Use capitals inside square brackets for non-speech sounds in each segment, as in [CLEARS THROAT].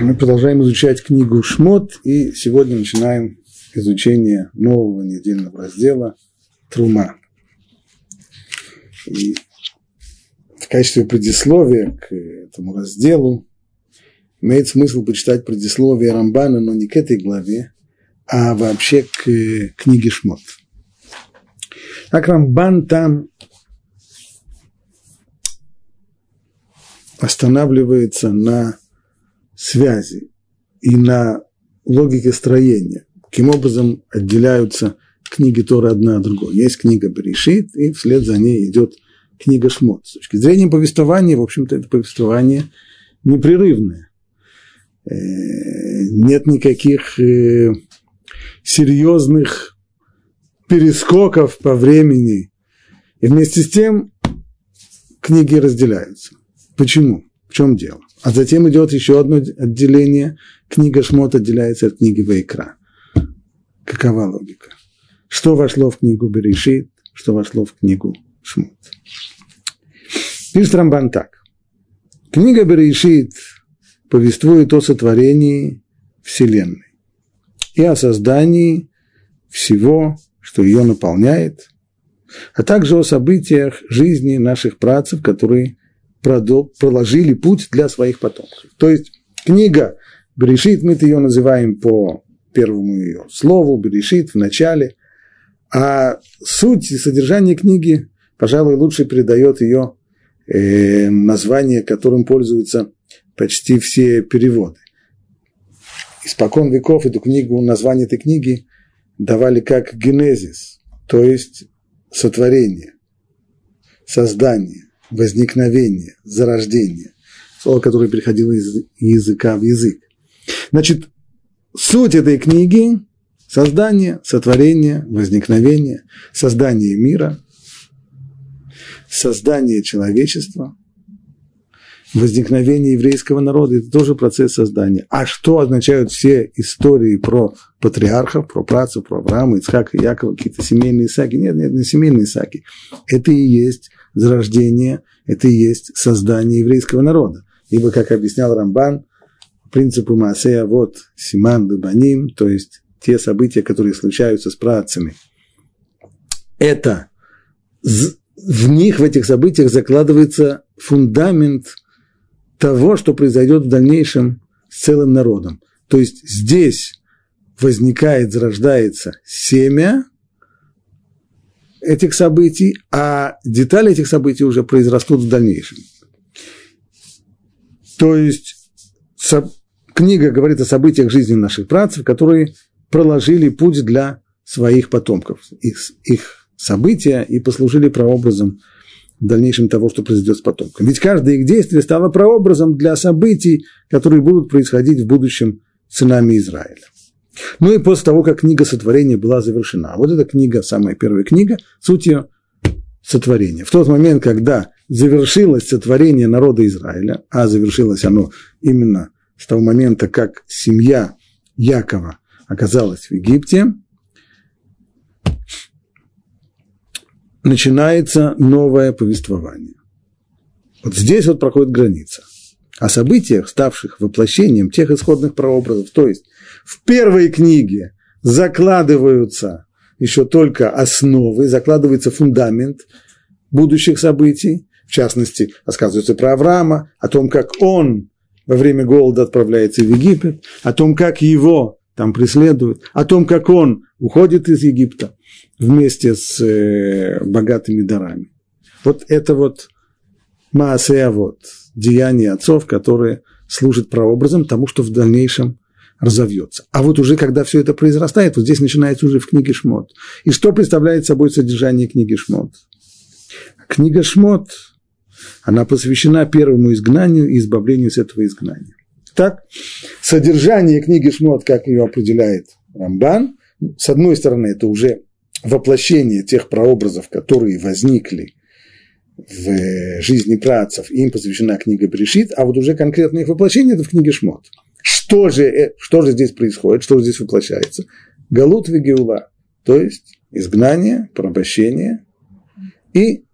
Мы продолжаем изучать книгу Шмот, и сегодня начинаем изучение нового недельного раздела Трума. И в качестве предисловия к этому разделу имеет смысл почитать предисловие Рамбана, но не к этой главе, а вообще к книге Шмот. Так Рамбан там останавливается на связи и на логике строения. Каким образом отделяются книги Торы одна от другой. Есть книга Берешит, и вслед за ней идет книга Шмот. С точки зрения повествования, в общем-то, это повествование непрерывное. Э, нет никаких э, серьезных перескоков по времени. И вместе с тем книги разделяются. Почему? В чем дело? А затем идет еще одно отделение. Книга Шмот отделяется от книги Вайкра. Какова логика? Что вошло в книгу Берешит, что вошло в книгу Шмот. Пишет Рамбан так. Книга Берешит повествует о сотворении Вселенной и о создании всего, что ее наполняет, а также о событиях жизни наших працев, которые проложили путь для своих потомков. То есть книга Берешит, мы ее называем по первому ее слову, Берешит в начале, а суть и содержание книги, пожалуй, лучше передает ее э, название, которым пользуются почти все переводы. Испокон веков эту книгу, название этой книги давали как генезис, то есть сотворение, создание возникновение, зарождение. Слово, которое переходило из языка в язык. Значит, суть этой книги – создание, сотворение, возникновение, создание мира, создание человечества, возникновение еврейского народа – это тоже процесс создания. А что означают все истории про патриархов, про працев, про Авраама, Ицхака, Якова, какие-то семейные саги? Нет, нет, не семейные саги. Это и есть зарождение, это и есть создание еврейского народа. Ибо, как объяснял Рамбан, принципу Маасея вот Симан Лебаним, то есть те события, которые случаются с працами, это в них, в этих событиях закладывается фундамент того, что произойдет в дальнейшем с целым народом. То есть здесь возникает, зарождается семя, этих событий, а детали этих событий уже произрастут в дальнейшем. То есть со, книга говорит о событиях жизни наших працев, которые проложили путь для своих потомков, их, их события и послужили прообразом в дальнейшем того, что произойдет с потомками. Ведь каждое их действие стало прообразом для событий, которые будут происходить в будущем с сынами Израиля. Ну и после того, как книга сотворения была завершена. Вот эта книга, самая первая книга, суть ее сотворения. В тот момент, когда завершилось сотворение народа Израиля, а завершилось оно именно с того момента, как семья Якова оказалась в Египте, начинается новое повествование. Вот здесь вот проходит граница. О событиях, ставших воплощением тех исходных прообразов, то есть в первой книге закладываются еще только основы, закладывается фундамент будущих событий, в частности, рассказывается про Авраама, о том, как он во время голода отправляется в Египет, о том, как его там преследуют, о том, как он уходит из Египта вместе с э, богатыми дарами. Вот это вот Маасея, вот, деяния отцов, которые служат прообразом тому, что в дальнейшем разовьется. А вот уже когда все это произрастает, вот здесь начинается уже в книге Шмот. И что представляет собой содержание книги Шмот? Книга Шмот, она посвящена первому изгнанию и избавлению с этого изгнания. Так, содержание книги Шмот, как ее определяет Рамбан, с одной стороны, это уже воплощение тех прообразов, которые возникли в жизни працев, им посвящена книга Брешит, а вот уже конкретное их воплощение – это в книге Шмот – что же, э, что же здесь происходит, что же здесь воплощается? Галут вегеула, то есть изгнание, порабощение и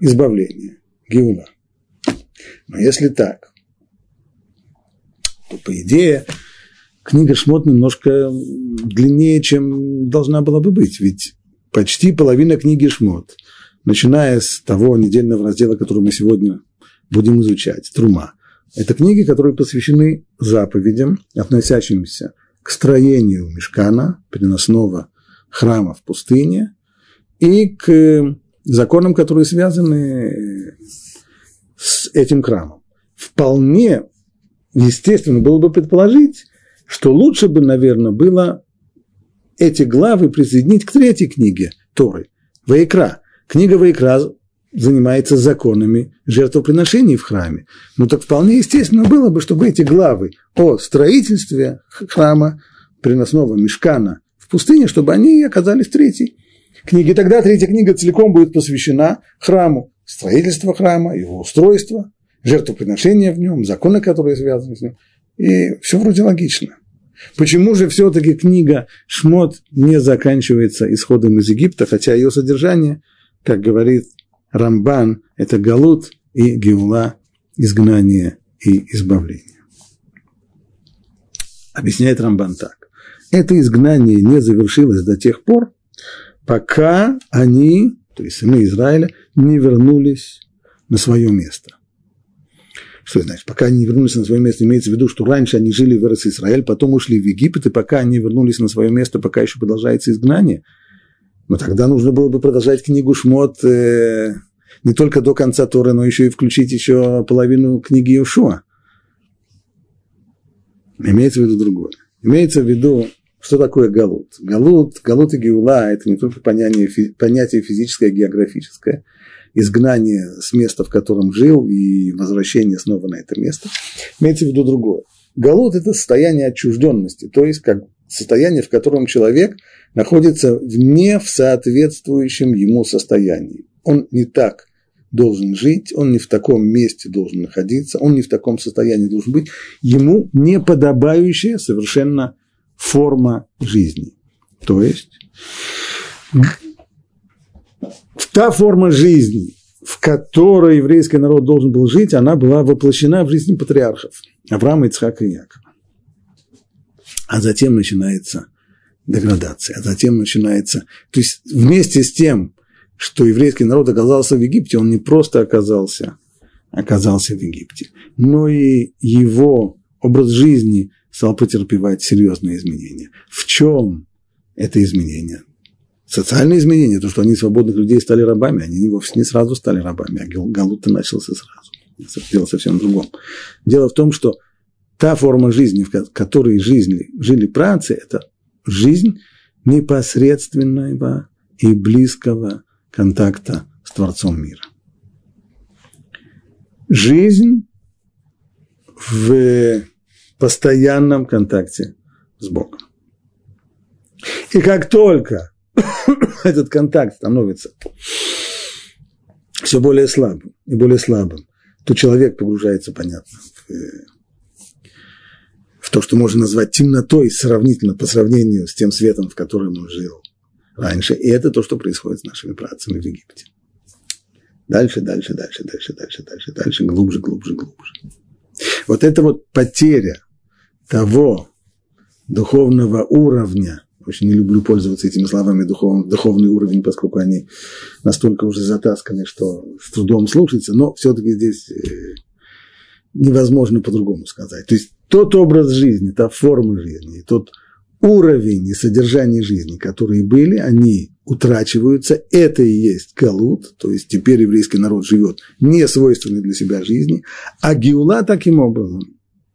избавление, геула. Но если так, то, по идее, книга Шмот немножко длиннее, чем должна была бы быть. Ведь почти половина книги Шмот, начиная с того недельного раздела, который мы сегодня будем изучать, Трума, это книги, которые посвящены заповедям, относящимся к строению мешкана, переносного храма в пустыне, и к законам, которые связаны с этим храмом. Вполне естественно было бы предположить, что лучше бы, наверное, было эти главы присоединить к третьей книге Торы, Ваикра. Книга Ваикра занимается законами жертвоприношений в храме. Ну так вполне естественно было бы, чтобы эти главы о строительстве храма, приносного мешкана в пустыне, чтобы они оказались третьей книге. Тогда третья книга целиком будет посвящена храму, строительство храма, его устройство, жертвоприношения в нем, законы, которые связаны с ним. И все вроде логично. Почему же все-таки книга Шмот не заканчивается исходом из Египта, хотя ее содержание, как говорит Рамбан – это Галут и Геула, изгнание и избавление. Объясняет Рамбан так. Это изгнание не завершилось до тех пор, пока они, то есть сыны Израиля, не вернулись на свое место. Что значит? Пока они не вернулись на свое место, имеется в виду, что раньше они жили в Израиль, потом ушли в Египет, и пока они вернулись на свое место, пока еще продолжается изгнание – но тогда нужно было бы продолжать книгу Шмот э, не только до конца Торы, но еще и включить еще половину книги Иошуа. Имеется в виду другое. Имеется в виду, что такое галут. Галут, галут и геула – это не только понятие, понятие физическое, географическое, изгнание с места, в котором жил, и возвращение снова на это место. Имеется в виду другое. Галут – это состояние отчужденности, то есть как состояние, в котором человек находится вне в соответствующем ему состоянии. Он не так должен жить, он не в таком месте должен находиться, он не в таком состоянии должен быть. Ему не подобающая совершенно форма жизни. То есть та форма жизни, в которой еврейский народ должен был жить, она была воплощена в жизни патриархов Авраама, Ицхака и Якова. А затем начинается деградация, а затем начинается... То есть вместе с тем, что еврейский народ оказался в Египте, он не просто оказался, оказался в Египте, но и его образ жизни стал претерпевать серьезные изменения. В чем это изменение? Социальные изменения, то, что они свободных людей стали рабами, они вовсе не сразу стали рабами, а Галута начался сразу. Дело совсем в другом. Дело в том, что та форма жизни, в которой жизни, жили працы, это жизнь непосредственного и близкого контакта с Творцом мира. Жизнь в постоянном контакте с Богом. И как только [COUGHS] этот контакт становится все более слабым и более слабым, то человек погружается, понятно, в то, что можно назвать темнотой сравнительно по сравнению с тем светом, в котором он жил раньше. И это то, что происходит с нашими працами в Египте. Дальше, дальше, дальше, дальше, дальше, дальше, дальше, глубже, глубже, глубже. Вот это вот потеря того духовного уровня, очень не люблю пользоваться этими словами духовный, духовный уровень, поскольку они настолько уже затасканы, что с трудом слушается, но все-таки здесь э, невозможно по-другому сказать. То есть тот образ жизни, та форма жизни, тот уровень и содержание жизни, которые были, они утрачиваются. Это и есть галут, то есть теперь еврейский народ живет не свойственной для себя жизни, а геула таким образом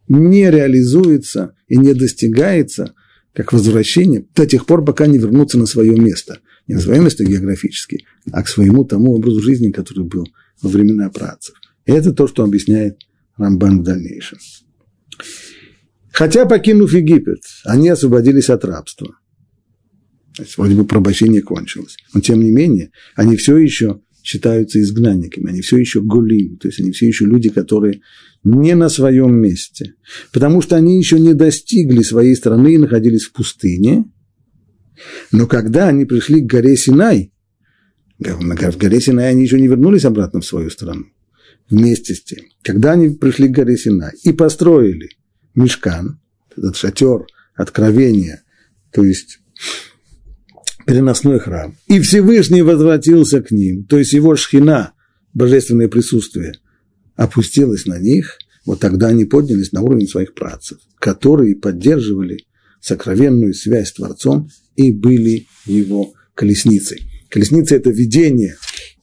не реализуется и не достигается как возвращение до тех пор, пока не вернутся на свое место. Не на свое место географически, а к своему тому образу жизни, который был во времена працев. Это то, что объясняет Рамбан в дальнейшем. Хотя, покинув Египет, они освободились от рабства. Вроде бы пробощение кончилось. Но, тем не менее, они все еще считаются изгнанниками, они все еще гулим, то есть они все еще люди, которые не на своем месте, потому что они еще не достигли своей страны и находились в пустыне, но когда они пришли к горе Синай, в горе Синай они еще не вернулись обратно в свою страну, вместе с тем, когда они пришли к горе Синай и построили мешкан, этот шатер откровения, то есть переносной храм, и Всевышний возвратился к ним, то есть его шхина, божественное присутствие, опустилось на них, вот тогда они поднялись на уровень своих працев, которые поддерживали сокровенную связь с Творцом и были его колесницей. Колесница – это видение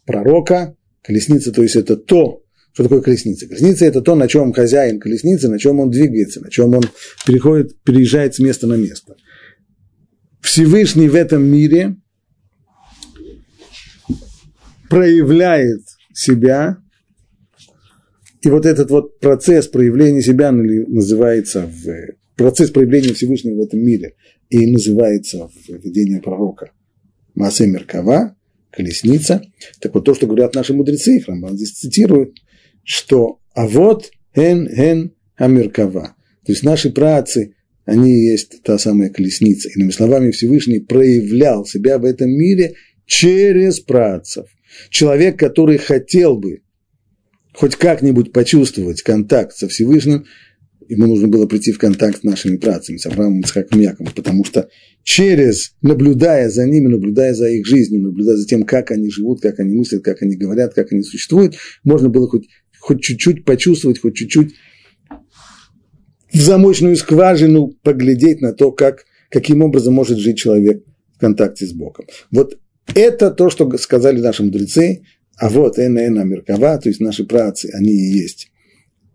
пророка, колесница, то есть это то, что такое колесница? Колесница – это то, на чем хозяин колесницы, на чем он двигается, на чем он переходит, переезжает с места на место. Всевышний в этом мире проявляет себя, и вот этот вот процесс проявления себя называется в процесс проявления Всевышнего в этом мире и называется в видении пророка Масе Меркава, колесница. Так вот то, что говорят наши мудрецы, их здесь цитирует, что а вот эн эн амиркава. То есть наши працы, они есть та самая колесница. Иными словами, Всевышний проявлял себя в этом мире через працев. Человек, который хотел бы хоть как-нибудь почувствовать контакт со Всевышним, ему нужно было прийти в контакт с нашими працами, с Авраамом Ицхаком Яковом, потому что через, наблюдая за ними, наблюдая за их жизнью, наблюдая за тем, как они живут, как они мыслят, как они говорят, как они существуют, можно было хоть, хоть чуть-чуть почувствовать, хоть чуть-чуть в замочную скважину поглядеть на то, как, каким образом может жить человек в контакте с Богом. Вот это то, что сказали наши мудрецы, а вот эн Меркава, то есть наши працы, они и есть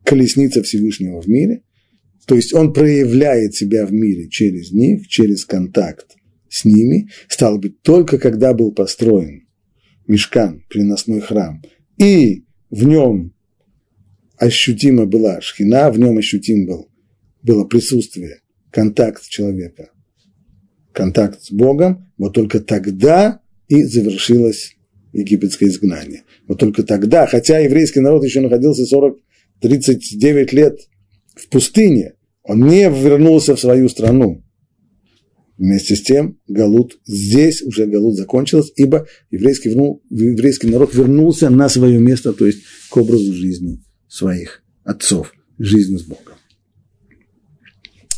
колесница Всевышнего в мире, то есть он проявляет себя в мире через них, через контакт с ними. Стало быть, только когда был построен мешкан, приносной храм, и в нем ощутима была шхина, в нем ощутим был, было присутствие, контакт человека, контакт с Богом, вот только тогда и завершилось египетское изгнание. Вот только тогда, хотя еврейский народ еще находился 40, 39 лет в пустыне, он не вернулся в свою страну. Вместе с тем Галут, здесь уже Галут закончилась, ибо еврейский, еврейский народ вернулся на свое место, то есть к образу жизни своих отцов, жизни с Богом.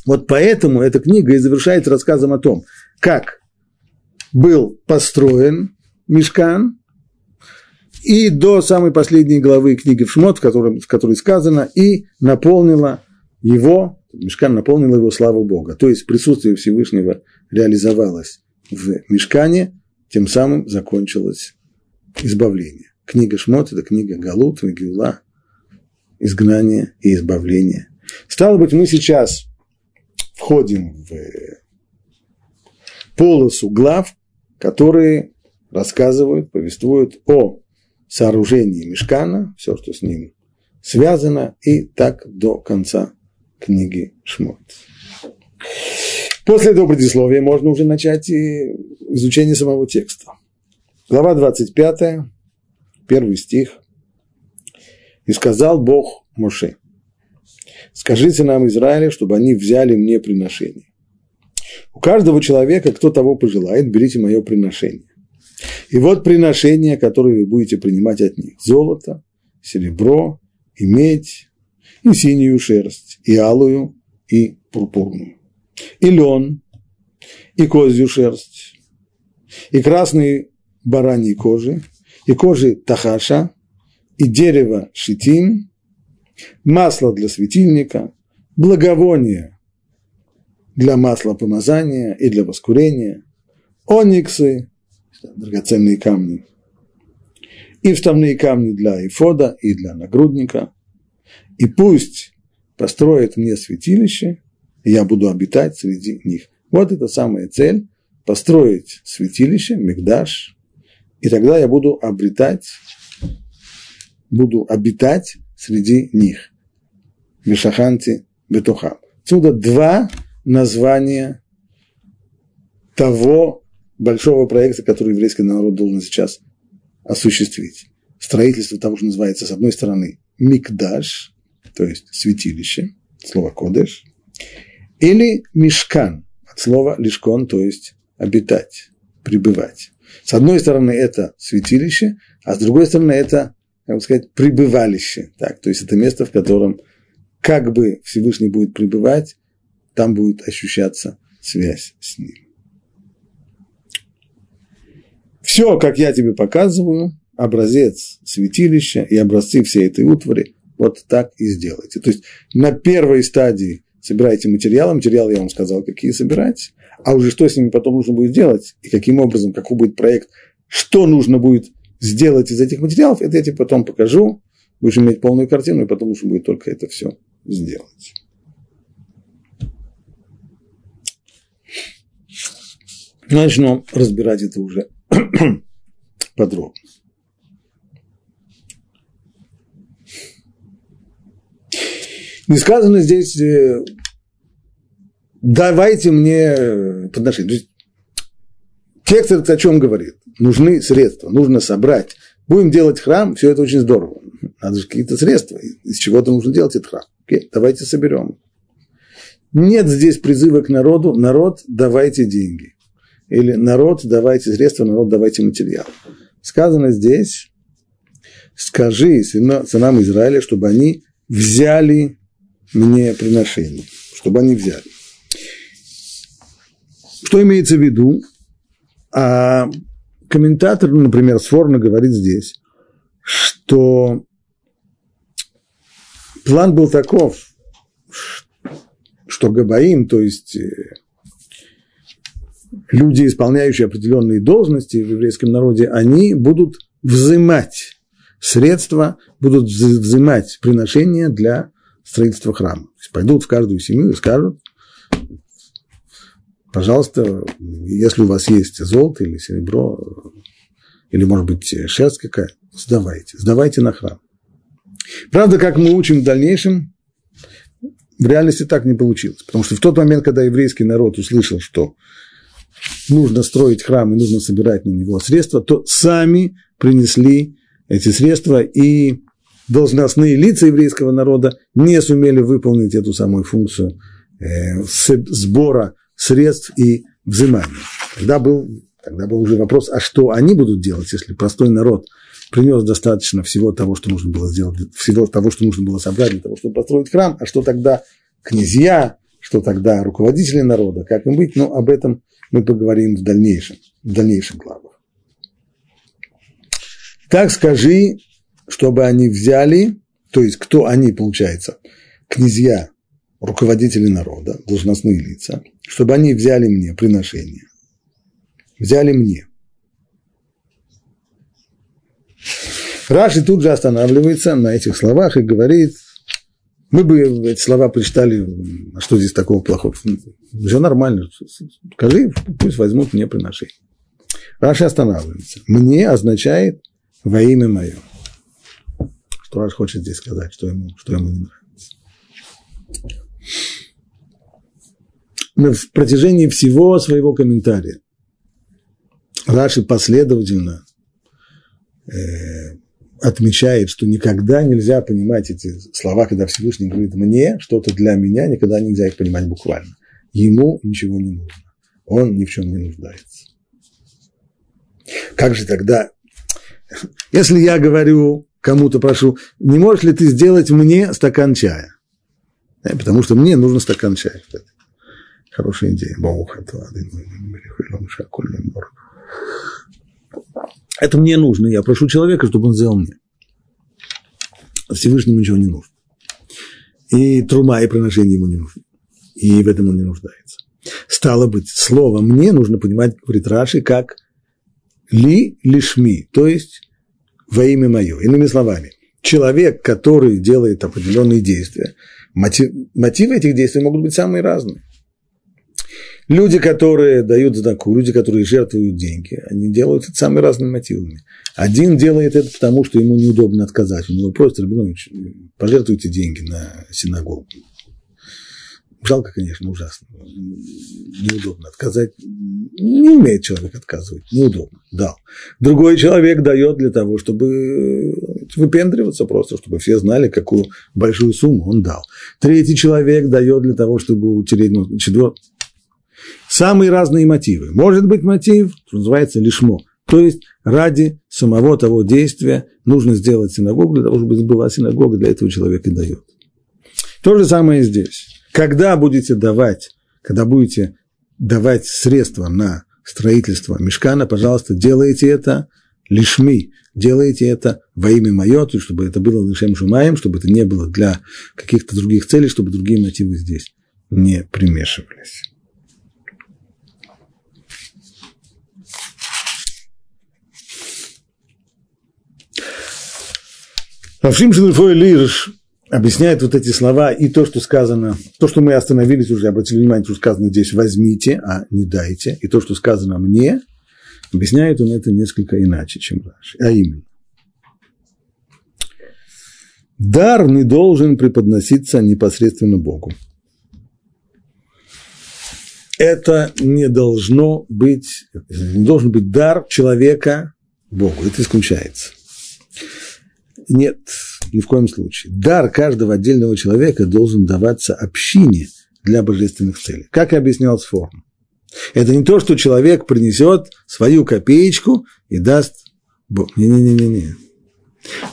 Вот поэтому эта книга и завершается рассказом о том, как был построен Мешкан, и до самой последней главы книги в Шмот, в которой, в которой сказано, и наполнила его, Мешкан наполнил его славу Бога. То есть присутствие Всевышнего реализовалось в Мешкане, тем самым закончилось избавление. Книга Шмот – это книга Галут, Вегиула, изгнание и избавление. Стало быть, мы сейчас входим в полосу глав, которые рассказывают, повествуют о сооружении мешкана, все, что с ним связано, и так до конца книги Шмот. После этого предисловия можно уже начать и изучение самого текста. Глава 25, первый стих. «И сказал Бог Моше, скажите нам, Израиля, чтобы они взяли мне приношение. У каждого человека, кто того пожелает, берите мое приношение. И вот приношения, которые вы будете принимать от них. Золото, серебро, и медь, и синюю шерсть, и алую, и пурпурную. И лен, и козью шерсть, и красные бараньи кожи, и кожи тахаша, и дерево шитим, масло для светильника, благовоние для масла помазания и для воскурения, ониксы, драгоценные камни, и вставные камни для эфода, и для нагрудника, и пусть построят мне святилище, и я буду обитать среди них. Вот это самая цель – построить святилище, мигдаш, и тогда я буду обретать, буду обитать среди них. Вишаханти Бетухам. Отсюда два названия того большого проекта, который еврейский народ должен сейчас осуществить. Строительство того, что называется, с одной стороны, микдаш, то есть святилище, слово кодеш, или мешкан, от слова лишкон, то есть обитать, пребывать. С одной стороны, это святилище, а с другой стороны, это, как бы сказать, пребывалище. Так, то есть это место, в котором как бы Всевышний будет пребывать, там будет ощущаться связь с ним. Все, как я тебе показываю, образец святилища и образцы всей этой утвари, вот так и сделайте. То есть на первой стадии собирайте материалы, материалы я вам сказал, какие собирать, а уже что с ними потом нужно будет делать, и каким образом, какой будет проект, что нужно будет сделать из этих материалов, это я тебе потом покажу, будешь иметь полную картину, и потом нужно будет только это все сделать. Начнем разбирать это уже [CLEARS THROAT] подробно. Не сказано здесь, э, давайте мне подношение. Текст этот о чем говорит? Нужны средства, нужно собрать. Будем делать храм, все это очень здорово. Надо же какие-то средства, из чего-то нужно делать этот храм. Окей, давайте соберем. Нет здесь призыва к народу, народ, давайте деньги. Или народ, давайте средства, народ, давайте материал. Сказано здесь, скажи сынам Израиля, чтобы они взяли мне приношение, чтобы они взяли. Что имеется в виду? А комментатор, например, Сфорно говорит здесь, что план был таков, что Габаим, то есть э, люди, исполняющие определенные должности в еврейском народе, они будут взимать средства, будут взимать приношения для строительства храма. То есть пойдут в каждую семью и скажут, пожалуйста, если у вас есть золото или серебро, или, может быть, шерсть какая, сдавайте, сдавайте на храм. Правда, как мы учим в дальнейшем, в реальности так не получилось. Потому что в тот момент, когда еврейский народ услышал, что нужно строить храм и нужно собирать на него средства, то сами принесли эти средства, и должностные лица еврейского народа не сумели выполнить эту самую функцию э, сбора средств и взимания. Тогда был, тогда был уже вопрос, а что они будут делать, если простой народ принес достаточно всего того, что нужно было сделать, всего того, что нужно было собрать для того, чтобы построить храм, а что тогда князья, что тогда руководители народа, как им быть, но об этом мы поговорим в дальнейшем, в дальнейших главах. Так скажи, чтобы они взяли, то есть кто они, получается, князья, руководители народа, должностные лица, чтобы они взяли мне приношение. Взяли мне. Раши тут же останавливается на этих словах и говорит, мы бы эти слова прочитали, а что здесь такого плохого? Все нормально. Скажи, пусть возьмут мне приношение. Раши останавливается. Мне означает во имя мое. Что Раш хочет здесь сказать, что ему, что ему не нравится. На протяжении всего своего комментария Раши последовательно э, отмечает, что никогда нельзя понимать эти слова, когда Всевышний говорит «мне», что-то для меня, никогда нельзя их понимать буквально. Ему ничего не нужно. Он ни в чем не нуждается. Как же тогда, если я говорю кому-то, прошу, не можешь ли ты сделать мне стакан чая? Да, потому что мне нужен стакан чая. Хорошая идея. Это мне нужно. Я прошу человека, чтобы он сделал мне. Всевышнему ничего не нужно. И трума, и приношение ему не нужно. И в этом он не нуждается. Стало быть, слово «мне» нужно понимать, говорит Раши, как «ли лишми», то есть во имя мое. Иными словами, человек, который делает определенные действия, мотив, мотивы этих действий могут быть самые разные. Люди, которые дают знаку, люди, которые жертвуют деньги, они делают это самыми разными мотивами. Один делает это потому, что ему неудобно отказать. У него просят, Рабинович, пожертвуйте деньги на синагогу. Жалко, конечно, ужасно. Неудобно отказать. Не умеет человек отказывать. Неудобно. Дал. Другой человек дает для того, чтобы выпендриваться просто, чтобы все знали, какую большую сумму он дал. Третий человек дает для того, чтобы утереть, ну, четвертый Самые разные мотивы. Может быть мотив, называется лишмо. То есть ради самого того действия нужно сделать синагогу, для того, чтобы была синагога, для этого человек и дает. То же самое здесь. Когда будете давать, когда будете давать средства на строительство мешкана, пожалуйста, делайте это лишми, делайте это во имя мое, то есть чтобы это было лишем шумаем, чтобы это не было для каких-то других целей, чтобы другие мотивы здесь не примешивались. Равшим Шелефой Лирш объясняет вот эти слова и то, что сказано, то, что мы остановились уже, обратили внимание, что сказано здесь «возьмите», а не «дайте», и то, что сказано «мне», объясняет он это несколько иначе, чем Раши, а именно. Дар не должен преподноситься непосредственно Богу. Это не должно быть, не должен быть дар человека Богу. Это исключается. Нет, ни в коем случае. Дар каждого отдельного человека должен даваться общине для божественных целей. Как я объяснял с форм. Это не то, что человек принесет свою копеечку и даст Бог. Не-не-не-не.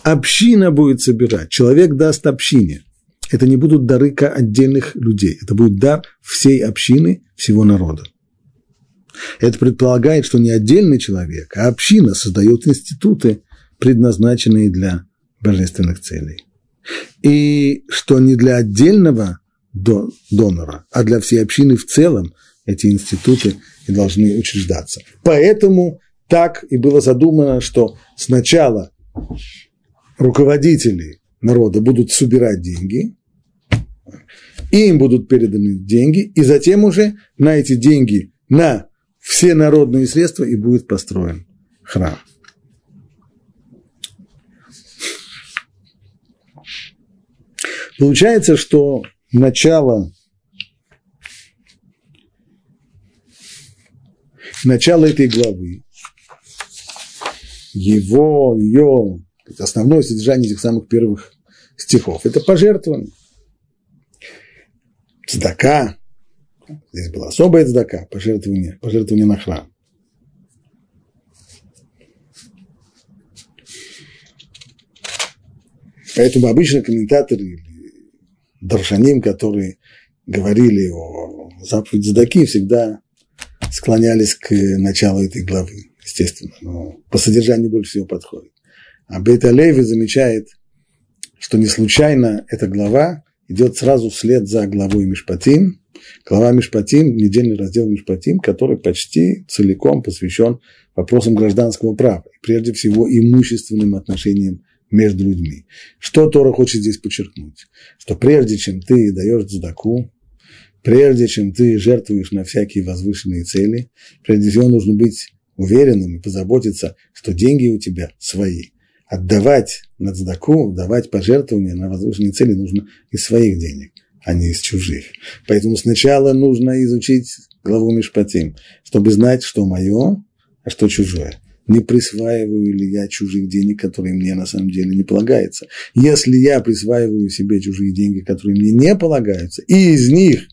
Община будет собирать, человек даст общине. Это не будут дары отдельных людей, это будет дар всей общины, всего народа. Это предполагает, что не отдельный человек, а община создает институты, предназначенные для божественных целей. И что не для отдельного донора, а для всей общины в целом эти институты и должны учреждаться. Поэтому так и было задумано, что сначала руководители народа будут собирать деньги, им будут переданы деньги, и затем уже на эти деньги, на все народные средства и будет построен храм. Получается, что начало, начало этой главы, его, ее, основное содержание этих самых первых стихов, это пожертвование. Цдака, здесь была особая цдака, пожертвование, пожертвование на храм. Поэтому обычно комментаторы даршаним, которые говорили о заповеди Задаки, всегда склонялись к началу этой главы, естественно, но по содержанию больше всего подходит. А Бейт Алеви замечает, что не случайно эта глава идет сразу вслед за главой Мишпатим. Глава Мишпатим, недельный раздел Мишпатим, который почти целиком посвящен вопросам гражданского права, прежде всего имущественным отношениям между людьми. Что Тора хочет здесь подчеркнуть? Что прежде чем ты даешь задаку, прежде чем ты жертвуешь на всякие возвышенные цели, прежде всего нужно быть уверенным и позаботиться, что деньги у тебя свои. Отдавать на цдаку, давать пожертвования на возвышенные цели нужно из своих денег, а не из чужих. Поэтому сначала нужно изучить главу Мишпатим, чтобы знать, что мое, а что чужое не присваиваю ли я чужих денег, которые мне на самом деле не полагаются. Если я присваиваю себе чужие деньги, которые мне не полагаются, и из них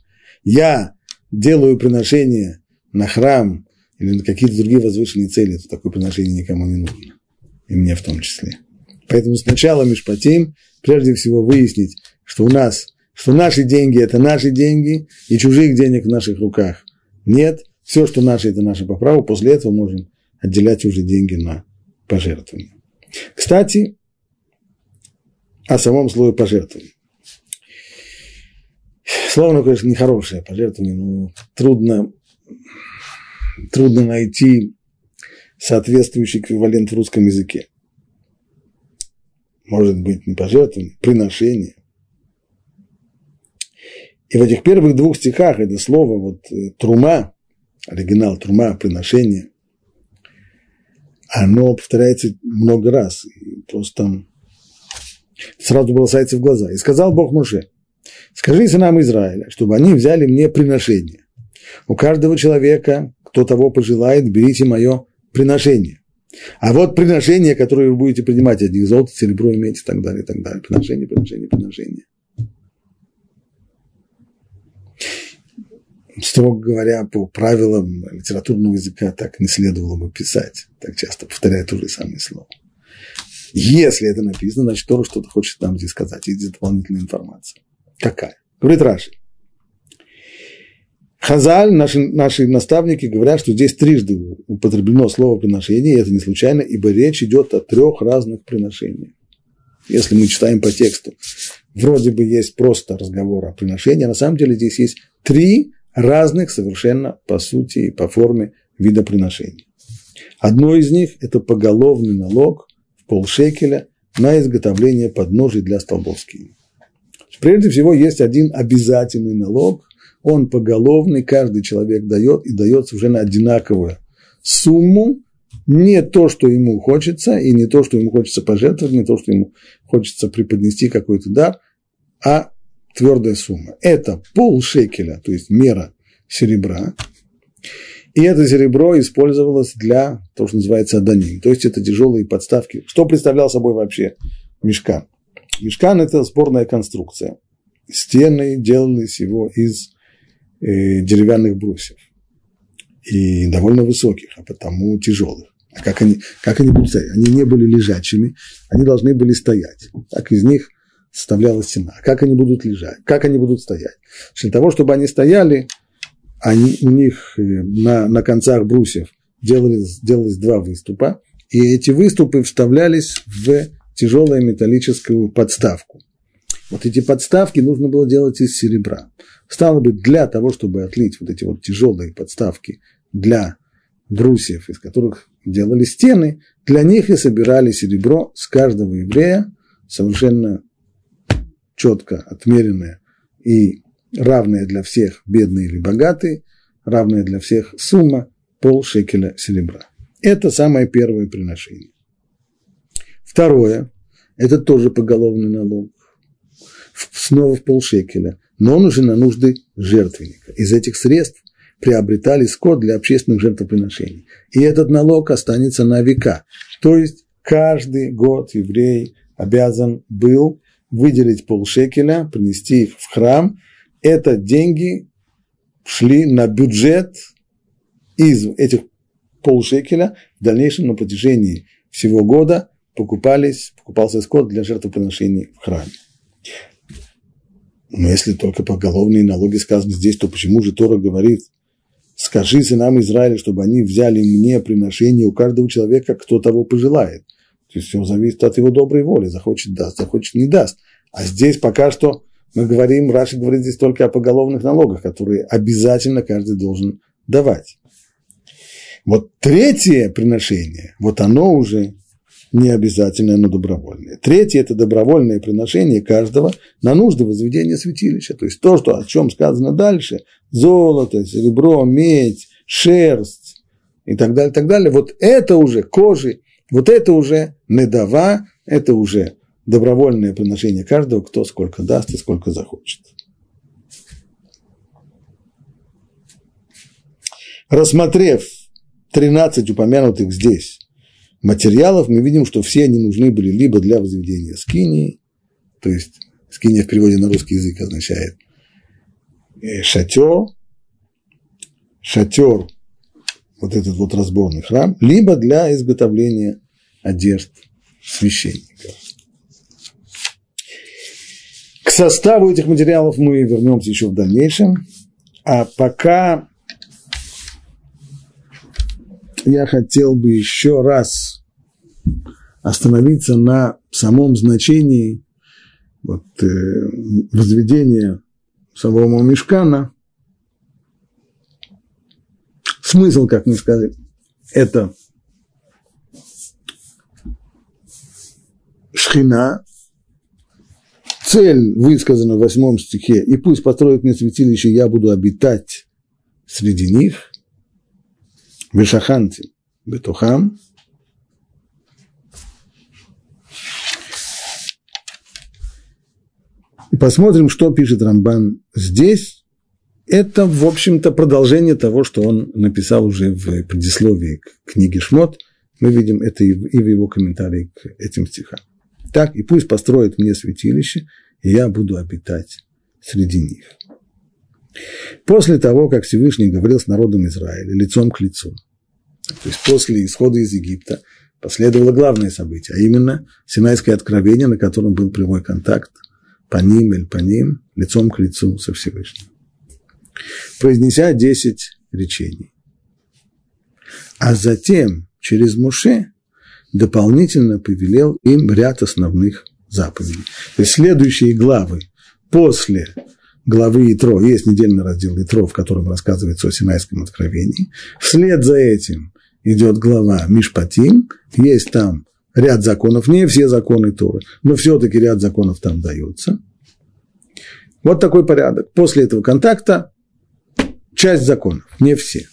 я делаю приношение на храм или на какие-то другие возвышенные цели, то такое приношение никому не нужно. И мне в том числе. Поэтому сначала Мишпатим, прежде всего выяснить, что у нас, что наши деньги – это наши деньги, и чужих денег в наших руках нет. Все, что наше – это наше по праву. После этого можем отделять уже деньги на пожертвования. Кстати, о самом слове пожертвования. Слово, ну, конечно, нехорошее, пожертвование, но трудно, трудно найти соответствующий эквивалент в русском языке. Может быть, не пожертвование, приношение. И в этих первых двух стихах это слово вот э, трума, оригинал трума, приношение, оно повторяется много раз. И просто сразу бросается в глаза. И сказал Бог Муше, скажи сынам Израиля, чтобы они взяли мне приношение. У каждого человека, кто того пожелает, берите мое приношение. А вот приношение, которое вы будете принимать от них, золото, серебро иметь и так далее, и так далее. Приношение, приношение, приношение. строго говоря, по правилам литературного языка так не следовало бы писать, так часто повторяя то же самое слово. Если это написано, значит, Тора что-то хочет нам здесь сказать, есть дополнительная информация. Какая? Говорит Раши. Хазаль, наши, наши наставники говорят, что здесь трижды употреблено слово приношение, и это не случайно, ибо речь идет о трех разных приношениях. Если мы читаем по тексту, вроде бы есть просто разговор о приношении, а на самом деле здесь есть три разных совершенно по сути и по форме вида приношений. Одно из них – это поголовный налог в полшекеля на изготовление подножий для столбов скини. Прежде всего, есть один обязательный налог, он поголовный, каждый человек дает, и дается уже на одинаковую сумму, не то, что ему хочется, и не то, что ему хочется пожертвовать, не то, что ему хочется преподнести какой-то дар, а твердая сумма. Это пол шекеля, то есть мера серебра, и это серебро использовалось для того, что называется аданим, то есть это тяжелые подставки. Что представлял собой вообще мешкан? Мешкан – это сборная конструкция. Стены делались его из э, деревянных брусьев. И довольно высоких, а потому тяжелых. А как они, как они будут стоять? Они не были лежачими, они должны были стоять. Так из них составлялась стена. Как они будут лежать? Как они будут стоять? Для того, чтобы они стояли, они, у них э, на, на концах брусьев делались, делались два выступа, и эти выступы вставлялись в тяжелую металлическую подставку. Вот эти подставки нужно было делать из серебра. Стало быть, для того, чтобы отлить вот эти вот тяжелые подставки для брусьев, из которых делали стены, для них и собирали серебро с каждого еврея, совершенно четко отмеренное и равное для всех бедные или богатые, равная для всех сумма пол шекеля серебра. Это самое первое приношение. Второе, это тоже поголовный налог, снова в полшекеля, но он уже на нужды жертвенника. Из этих средств приобретали скот для общественных жертвоприношений. И этот налог останется на века. То есть каждый год еврей обязан был выделить полшекеля, принести их в храм. Это деньги шли на бюджет из этих полшекеля в дальнейшем на протяжении всего года покупались, покупался скот для жертвоприношений в храме. Но если только поголовные налоги сказаны здесь, то почему же Тора говорит, скажи сынам Израиля, чтобы они взяли мне приношение у каждого человека, кто того пожелает. То есть все зависит от его доброй воли, захочет даст, захочет не даст. А здесь пока что мы говорим, Раши говорит здесь только о поголовных налогах, которые обязательно каждый должен давать. Вот третье приношение, вот оно уже не обязательное, но добровольное. Третье – это добровольное приношение каждого на нужды возведения святилища. То есть то, что, о чем сказано дальше – золото, серебро, медь, шерсть и так далее, так далее. Вот это уже кожи, вот это уже недава, это уже добровольное приношение каждого, кто сколько даст и сколько захочет. Рассмотрев 13 упомянутых здесь материалов, мы видим, что все они нужны были либо для возведения скинии, то есть скиния в переводе на русский язык означает э, шатер, шатер, вот этот вот разборный храм, либо для изготовления одежд священника. К составу этих материалов мы вернемся еще в дальнейшем, а пока я хотел бы еще раз остановиться на самом значении вот, э, возведения самого мешкана. Смысл, как мы сказали, это шхина, цель высказана в восьмом стихе, и пусть построят мне святилище, я буду обитать среди них – Вешаханти бетухам. И посмотрим, что пишет Рамбан здесь. Это, в общем-то, продолжение того, что он написал уже в предисловии к книге Шмот. Мы видим это и в его комментарии к этим стихам. Так, и пусть построят мне святилище, и я буду обитать среди них. После того, как Всевышний говорил с народом Израиля лицом к лицу, то есть после исхода из Египта, последовало главное событие, а именно Синайское откровение, на котором был прямой контакт по ним или по ним, лицом к лицу со Всевышним. Произнеся десять речений. А затем через Муше дополнительно повелел им ряд основных заповедей. То есть следующие главы после главы Итро, есть недельный раздел Итро, в котором рассказывается о Синайском откровении. Вслед за этим идет глава Мишпатим, есть там ряд законов, не все законы Торы, но все-таки ряд законов там дается. Вот такой порядок. После этого контакта часть законов, не все.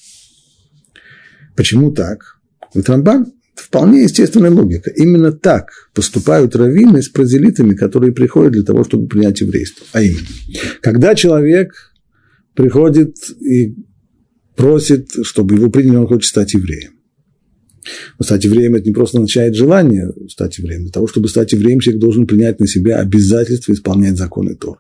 Почему так? Ведь Рамбан вполне естественная логика. Именно так поступают раввины с прозелитами, которые приходят для того, чтобы принять еврейство. А именно, когда человек приходит и просит, чтобы его приняли, он хочет стать евреем. Но стать евреем – это не просто означает желание стать евреем. Для того, чтобы стать евреем, человек должен принять на себя обязательство исполнять законы Торы.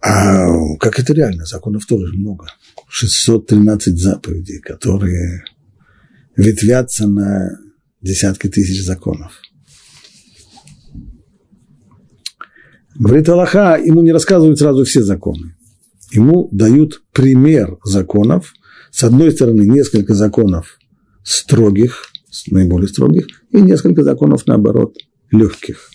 А как это реально? Законов тоже много. 613 заповедей, которые ветвятся на десятки тысяч законов. Говорит Аллаха, ему не рассказывают сразу все законы. Ему дают пример законов. С одной стороны, несколько законов строгих, наиболее строгих, и несколько законов, наоборот, легких.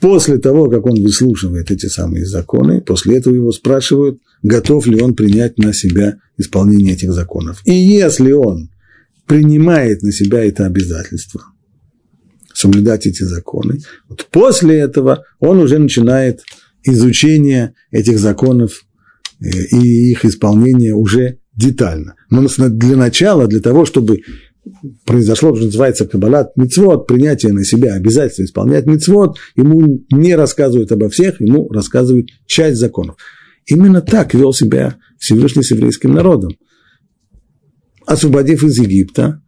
После того, как он выслушивает эти самые законы, после этого его спрашивают, готов ли он принять на себя исполнение этих законов. И если он принимает на себя это обязательство, соблюдать эти законы, вот после этого он уже начинает изучение этих законов э, и их исполнение уже детально. Но для начала, для того, чтобы произошло, что называется кабалат мицвод, принятие на себя обязательства исполнять мицвод, ему не рассказывают обо всех, ему рассказывают часть законов. Именно так вел себя Всевышний с еврейским народом. Освободив из Египта,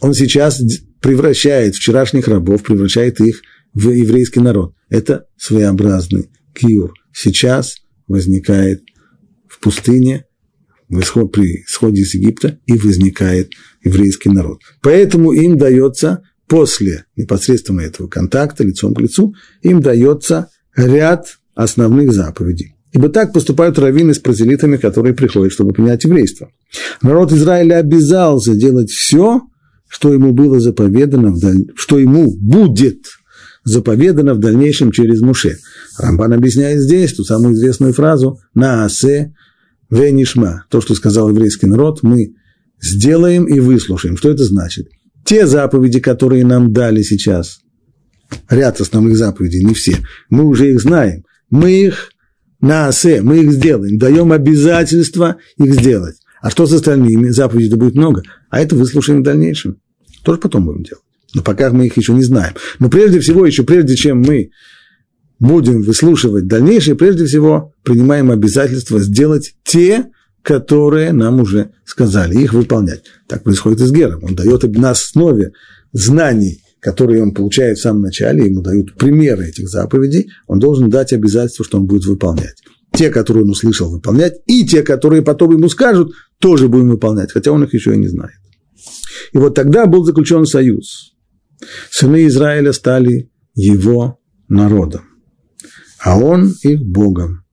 он сейчас превращает вчерашних рабов, превращает их в еврейский народ. Это своеобразный киур. Сейчас возникает в пустыне при исходе из Египта и возникает еврейский народ. Поэтому им дается после непосредственно этого контакта лицом к лицу, им дается ряд основных заповедей. Ибо так поступают раввины с прозелитами, которые приходят, чтобы принять еврейство. Народ Израиля обязался делать все, что ему было заповедано, что ему будет заповедано в дальнейшем через Муше. Рамбан объясняет здесь ту самую известную фразу «Наасе венишма», то, что сказал еврейский народ, мы сделаем и выслушаем. Что это значит? Те заповеди, которые нам дали сейчас, ряд основных заповедей, не все, мы уже их знаем. Мы их на осе, мы их сделаем, даем обязательство их сделать. А что с остальными? Заповедей будет много, а это выслушаем в дальнейшем. Тоже потом будем делать. Но пока мы их еще не знаем. Но прежде всего, еще прежде чем мы будем выслушивать дальнейшее, прежде всего принимаем обязательство сделать те, которые нам уже сказали, их выполнять. Так происходит и с Гером. Он дает на основе знаний, которые он получает в самом начале, ему дают примеры этих заповедей, он должен дать обязательство, что он будет выполнять. Те, которые он услышал, выполнять, и те, которые потом ему скажут, тоже будем выполнять, хотя он их еще и не знает. И вот тогда был заключен союз. Сыны Израиля стали его народом а он их Богом.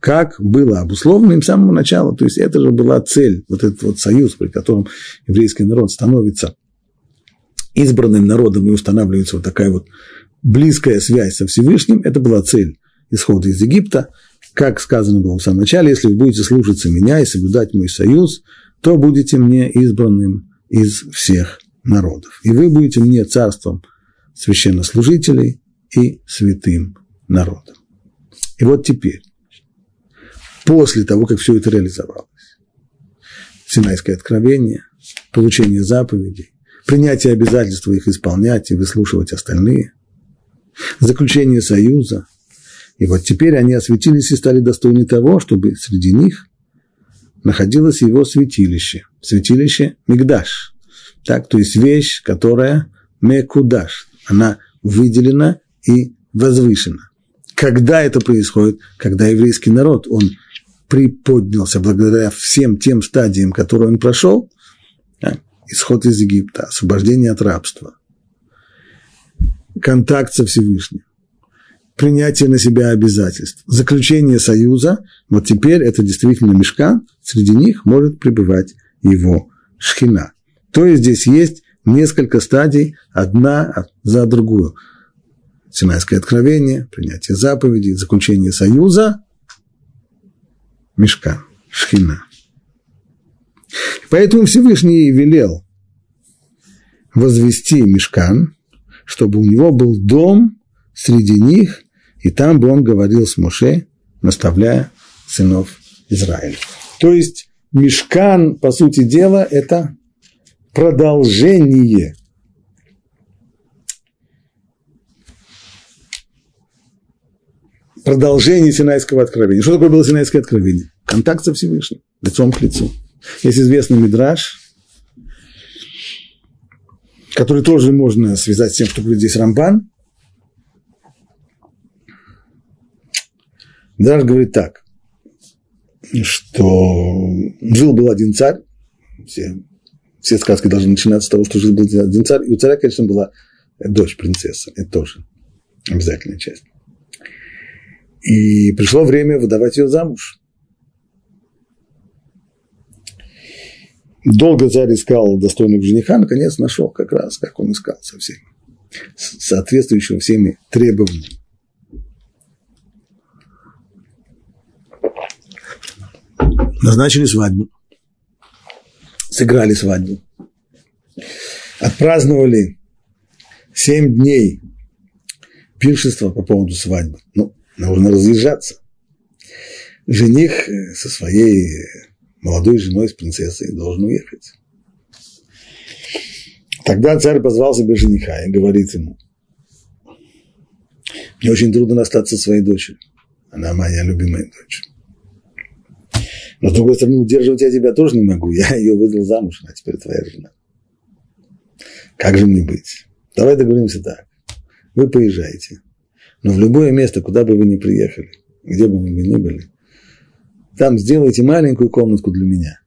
Как было обусловлено им с самого начала. То есть это же была цель, вот этот вот союз, при котором еврейский народ становится избранным народом и устанавливается вот такая вот близкая связь со Всевышним. Это была цель исхода из Египта. Как сказано было в самом начале, если вы будете слушаться меня и соблюдать мой союз, то будете мне избранным из всех народов. И вы будете мне царством священнослужителей и святым народом. И вот теперь, после того, как все это реализовалось, Синайское откровение, получение заповедей, принятие обязательства их исполнять и выслушивать остальные, заключение союза, и вот теперь они осветились и стали достойны того, чтобы среди них находилось его святилище, святилище Мигдаш, так, то есть вещь, которая Мекудаш, она выделена и возвышена. Когда это происходит? Когда еврейский народ, он приподнялся благодаря всем тем стадиям, которые он прошел, исход из Египта, освобождение от рабства, контакт со Всевышним, принятие на себя обязательств, заключение союза, вот теперь это действительно мешкан, среди них может пребывать его шхина. То есть здесь есть несколько стадий, одна за другую. Синайское откровение, принятие заповедей, заключение союза, мешка, шхина. Поэтому Всевышний велел возвести мешкан, чтобы у него был дом среди них, и там бы он говорил с Моше, наставляя сынов Израиля. То есть мешкан, по сути дела, это продолжение продолжение Синайского откровения. Что такое было Синайское откровение? Контакт со Всевышним, лицом к лицу. Есть известный мидраж, который тоже можно связать с тем, что будет здесь Рамбан. Мидраж говорит так, что жил-был один царь, все, все сказки должны начинаться с того, что жил-был один царь, и у царя, конечно, была дочь принцесса, это тоже обязательная часть. И пришло время выдавать ее замуж. Долго царь искал достойного жениха, наконец нашел как раз, как он искал со всеми, соответствующего всеми требованиями. Назначили свадьбу, сыграли свадьбу, отпраздновали семь дней пиршества по поводу свадьбы. Ну, нужно разъезжаться. Жених э, со своей молодой женой, с принцессой, должен уехать. Тогда царь позвал себе жениха и говорит ему, мне очень трудно остаться со своей дочерью. Она моя любимая дочь. Но, с другой стороны, удерживать я тебя тоже не могу. Я ее выдал замуж, она теперь твоя жена. Как же мне быть? Давай договоримся так. Вы поезжаете. Но в любое место, куда бы вы ни приехали, где бы вы ни были, там сделайте маленькую комнатку для меня.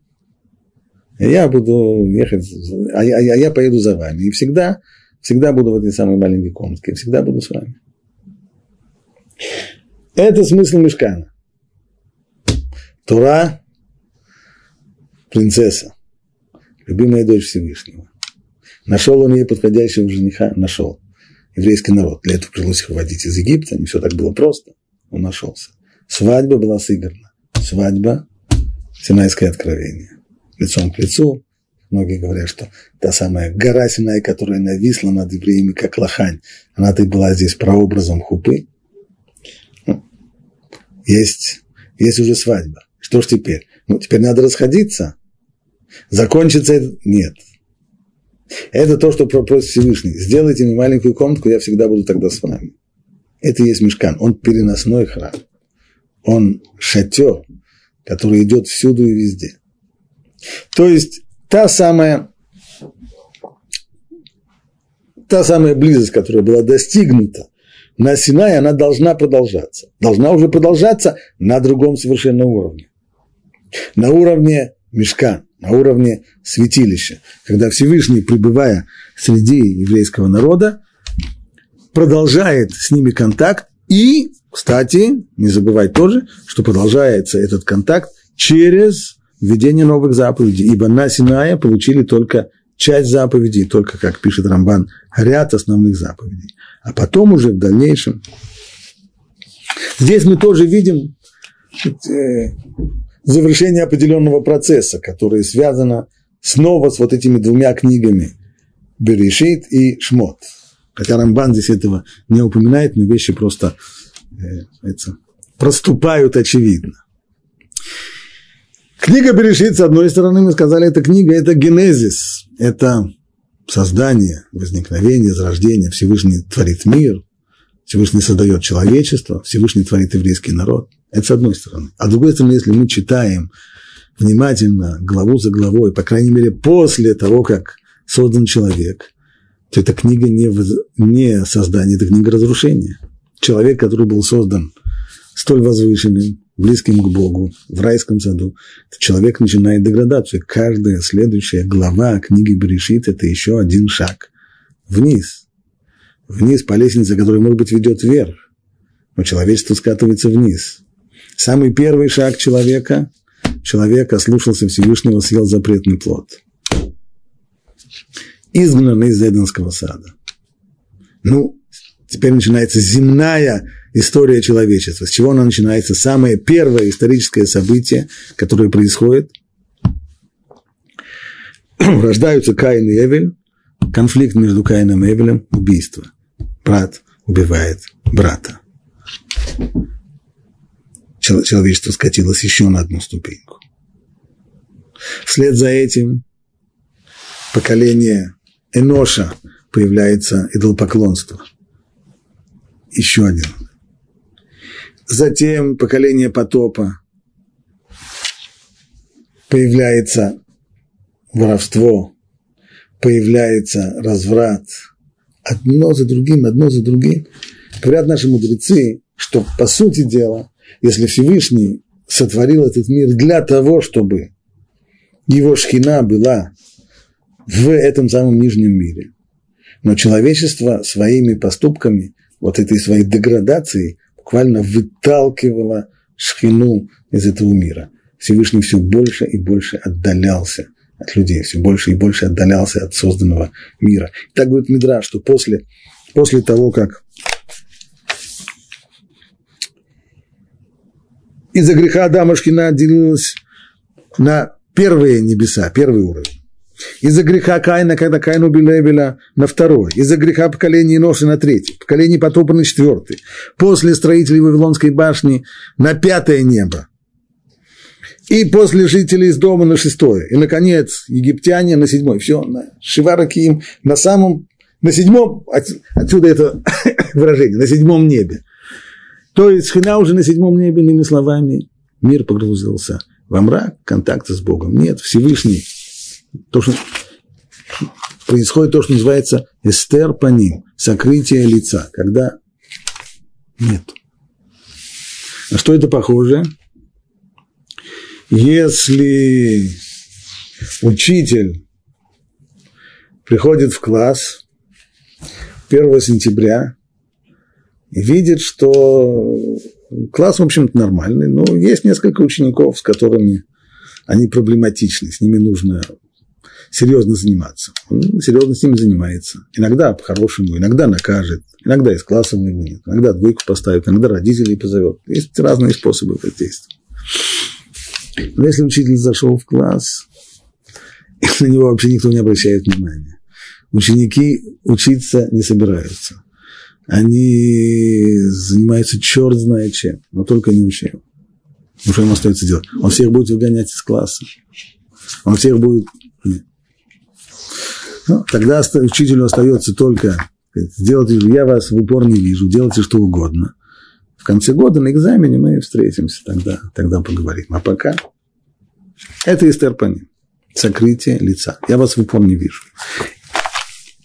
И я буду ехать, а я, а я поеду за вами. И всегда, всегда буду в этой самой маленькой комнатке, всегда буду с вами. Это смысл мешкана. Тура – принцесса, любимая дочь Всевышнего. Нашел он ей подходящего жениха? Нашел еврейский народ. Для этого пришлось их выводить из Египта, не все так было просто. Он нашелся. Свадьба была сыграна. Свадьба – Синайское откровение. Лицом к лицу. Многие говорят, что та самая гора Синай, которая нависла над евреями, как лохань, она-то и была здесь прообразом хупы. Ну, есть, есть уже свадьба. Что ж теперь? Ну, теперь надо расходиться. Закончится это? Нет. Это то, что просит Всевышний. Сделайте мне маленькую комнатку, я всегда буду тогда с вами. Это и есть мешкан. Он переносной храм. Он шатер, который идет всюду и везде. То есть та самая, та самая близость, которая была достигнута на Синае, она должна продолжаться. Должна уже продолжаться на другом совершенно уровне. На уровне мешка, на уровне святилища, когда Всевышний, пребывая среди еврейского народа, продолжает с ними контакт и, кстати, не забывай тоже, что продолжается этот контакт через введение новых заповедей, ибо на Синая получили только часть заповедей, только, как пишет Рамбан, ряд основных заповедей. А потом уже в дальнейшем. Здесь мы тоже видим э, завершение определенного процесса, которое связано снова с вот этими двумя книгами Берешит и Шмот. Хотя Рамбан здесь этого не упоминает, но вещи просто э, проступают очевидно. Книга Берешит, с одной стороны, мы сказали, это книга, это генезис, это создание, возникновение, зарождение. Всевышний творит мир, Всевышний создает человечество, Всевышний творит еврейский народ – это с одной стороны. А с другой стороны, если мы читаем внимательно, главу за главой, по крайней мере, после того, как создан человек, то эта книга не, не создание, это книга разрушения. Человек, который был создан столь возвышенным, близким к Богу, в райском саду, человек начинает деградацию. Каждая следующая глава книги Берешит – это еще один шаг вниз. Вниз по лестнице, которая, может быть, ведет вверх но человечество скатывается вниз. Самый первый шаг человека – человек ослушался Всевышнего, съел запретный плод. Изгнан из Эденского сада. Ну, теперь начинается земная история человечества. С чего она начинается? Самое первое историческое событие, которое происходит. [CLEARS THROAT] Рождаются Каин и Эвель, конфликт между Каином и Эвелем, убийство. Брат убивает брата. Человечество скатилось еще на одну ступеньку. Вслед за этим поколение Эноша появляется идолопоклонство. Еще один. Затем поколение потопа появляется воровство, появляется разврат. Одно за другим, одно за другим. Говорят наши мудрецы, что по сути дела, если Всевышний сотворил этот мир для того, чтобы его шхина была в этом самом нижнем мире, но человечество своими поступками, вот этой своей деградацией, буквально выталкивало шхину из этого мира. Всевышний все больше и больше отдалялся от людей, все больше и больше отдалялся от созданного мира. И так говорит Мидра, что после, после того, как из-за греха Адама Шхина отделилась на первые небеса, первый уровень. Из-за греха Каина, когда Каин убил Эвеля, на второй. Из-за греха поколения Иноша на третий. Поколение потопа на четвертый. После строителей Вавилонской башни на пятое небо. И после жителей из дома на шестое. И, наконец, египтяне на седьмой. Все, на Киим на самом, на седьмом, отсюда это [COUGHS] выражение, на седьмом небе. То есть Шхина уже на седьмом небе, иными словами, мир погрузился во мрак контакта с Богом. Нет, Всевышний, то, что происходит то, что называется эстер по ним, сокрытие лица, когда нет. На что это похоже? Если учитель приходит в класс 1 сентября и видит, что класс, в общем-то, нормальный, но есть несколько учеников, с которыми они проблематичны, с ними нужно серьезно заниматься. Он серьезно с ними занимается. Иногда по-хорошему, иногда накажет, иногда из класса выгонит, иногда двойку поставит, иногда родителей позовет. Есть разные способы воздействия. Но если учитель зашел в класс, на него вообще никто не обращает внимания. Ученики учиться не собираются они занимаются черт знает чем, но только не учением. Ну, что ему остается делать? Он всех будет выгонять из класса. Он всех будет... Ну, тогда учителю остается только сделать, я вас в упор не вижу, делайте что угодно. В конце года на экзамене мы встретимся, тогда, тогда поговорим. А пока это истерпани, сокрытие лица. Я вас в упор не вижу.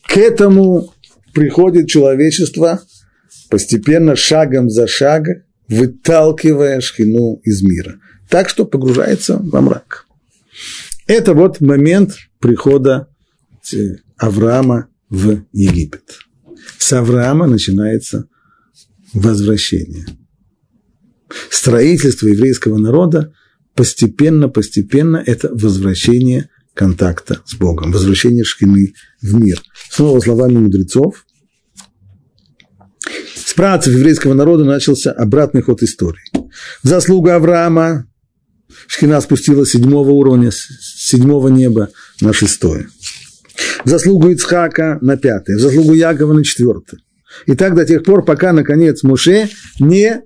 К этому приходит человечество постепенно, шагом за шагом, выталкивая шхину из мира. Так что погружается во мрак. Это вот момент прихода Авраама в Египет. С Авраама начинается возвращение. Строительство еврейского народа постепенно, постепенно это возвращение контакта с Богом, возвращение шкины в мир. Снова словами мудрецов, с працев еврейского народа начался обратный ход истории. В заслугу Авраама Шхина спустилась с седьмого уровня, с седьмого неба на шестое. В заслугу Ицхака на пятое, в заслугу Якова на четвертое. И так до тех пор, пока, наконец, Муше не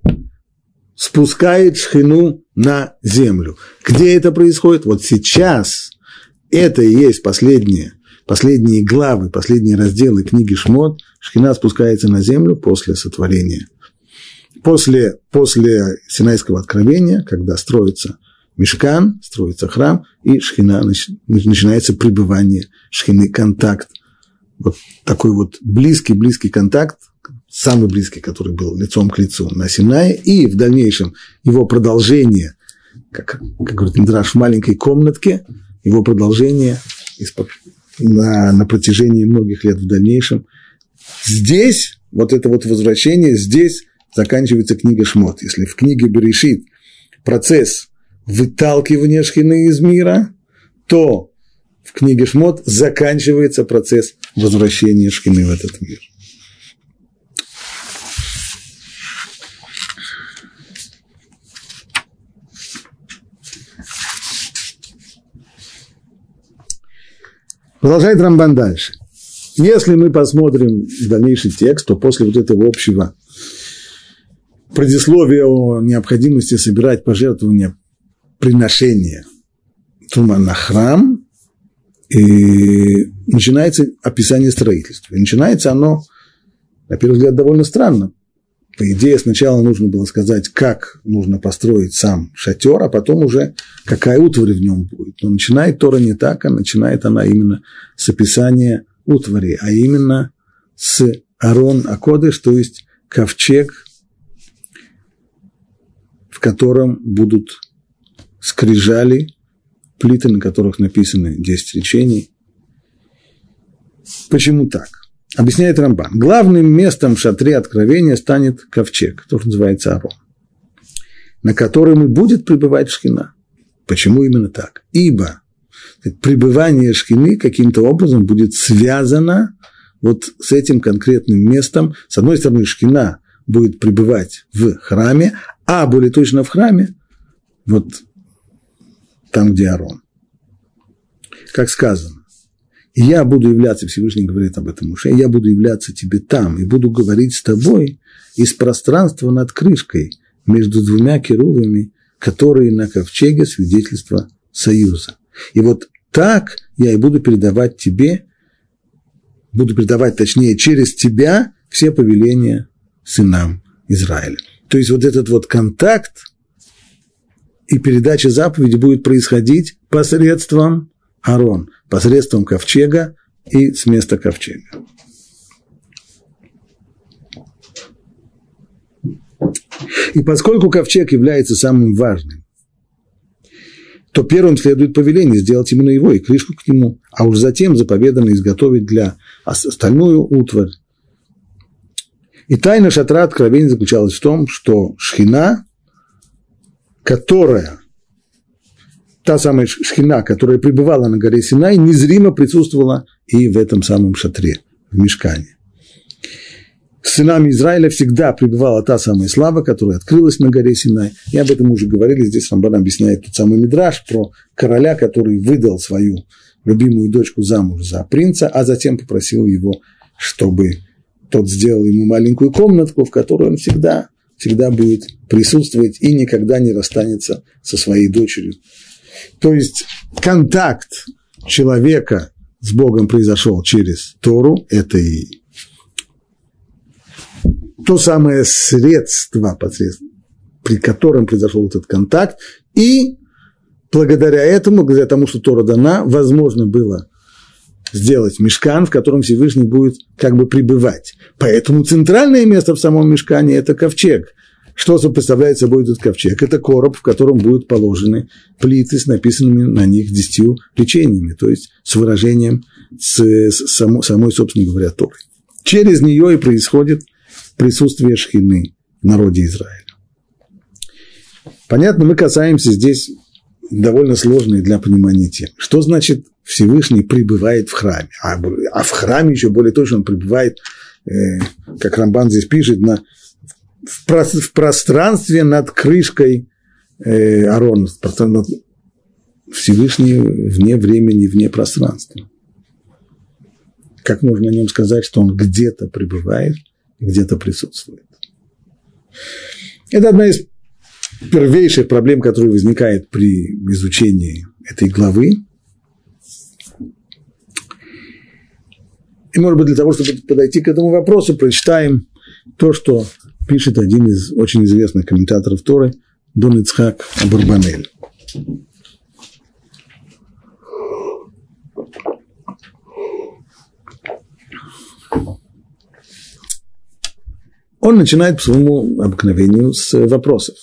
спускает шхину на землю. Где это происходит? Вот сейчас это и есть последнее последние главы, последние разделы книги Шмот, Шхина спускается на землю после сотворения. После, после Синайского откровения, когда строится мешкан, строится храм, и шхина, начинается пребывание шхины, контакт. Вот такой вот близкий-близкий контакт, самый близкий, который был лицом к лицу на Синае, и в дальнейшем его продолжение, как, как говорит Индраш, в маленькой комнатке, его продолжение на, на протяжении многих лет в дальнейшем. Здесь, вот это вот возвращение, здесь заканчивается книга Шмот. Если в книге Берешит процесс выталкивания шхины из мира, то в книге Шмот заканчивается процесс возвращения шхины в этот мир. Продолжает Рамбан дальше. Если мы посмотрим дальнейший текст, то после вот этого общего предисловия о необходимости собирать пожертвования приношения Трума на храм, и начинается описание строительства. И начинается оно, на первый взгляд, довольно странно. По идее, сначала нужно было сказать, как нужно построить сам шатер, а потом уже какая утварь в нем будет. Но начинает Тора не так, а начинает она именно с описания утвари, а именно с Арон Акодыш, то есть ковчег, в котором будут скрижали, плиты, на которых написаны 10 речений. Почему так? Объясняет Рамбан. Главным местом в шатре откровения станет ковчег, который называется Арон, на котором и будет пребывать шхина. Почему именно так? Ибо пребывание шхины каким-то образом будет связано вот с этим конкретным местом. С одной стороны, шхина будет пребывать в храме, а более точно в храме, вот там, где Арон. Как сказано, я буду являться, Всевышний говорит об этом уже, я буду являться тебе там, и буду говорить с тобой из пространства над крышкой между двумя керувами, которые на ковчеге свидетельства союза. И вот так я и буду передавать тебе, буду передавать, точнее, через тебя все повеления сынам Израиля. То есть вот этот вот контакт и передача заповеди будет происходить посредством Арон, посредством ковчега и с места ковчега. И поскольку ковчег является самым важным, то первым следует повеление сделать именно его и крышку к нему, а уж затем заповедано изготовить для остальную утварь. И тайна шатра откровения заключалась в том, что шхина, которая та самая шхина, которая пребывала на горе Синай, незримо присутствовала и в этом самом шатре, в мешкане. С сынами Израиля всегда пребывала та самая слава, которая открылась на горе Синай. И об этом уже говорили, здесь Рамбан объясняет тот самый Мидраш про короля, который выдал свою любимую дочку замуж за принца, а затем попросил его, чтобы тот сделал ему маленькую комнатку, в которой он всегда, всегда будет присутствовать и никогда не расстанется со своей дочерью. То есть контакт человека с Богом произошел через Тору, это и то самое средство, при котором произошел этот контакт, и благодаря этому, благодаря тому, что Тора дана, возможно было сделать мешкан, в котором Всевышний будет как бы пребывать. Поэтому центральное место в самом мешкане – это ковчег – что представляет собой этот ковчег? Это короб, в котором будут положены плиты с написанными на них десятью речениями, то есть с выражением с, с само, самой, собственно говоря, Торы. Через нее и происходит присутствие шхины в народе Израиля. Понятно, мы касаемся здесь довольно сложной для понимания темы. Что значит Всевышний пребывает в храме? А, а в храме еще более точно он пребывает, э, как Рамбан здесь пишет, на в, про, в пространстве над крышкой э, Арона, Всевышний вне времени, вне пространства. Как можно о нем сказать, что он где-то пребывает, где-то присутствует? Это одна из первейших проблем, которые возникает при изучении этой главы. И, может быть, для того, чтобы подойти к этому вопросу, прочитаем то, что пишет один из очень известных комментаторов Торы, Дон Ицхак Барбанель. Он начинает по своему обыкновению с вопросов.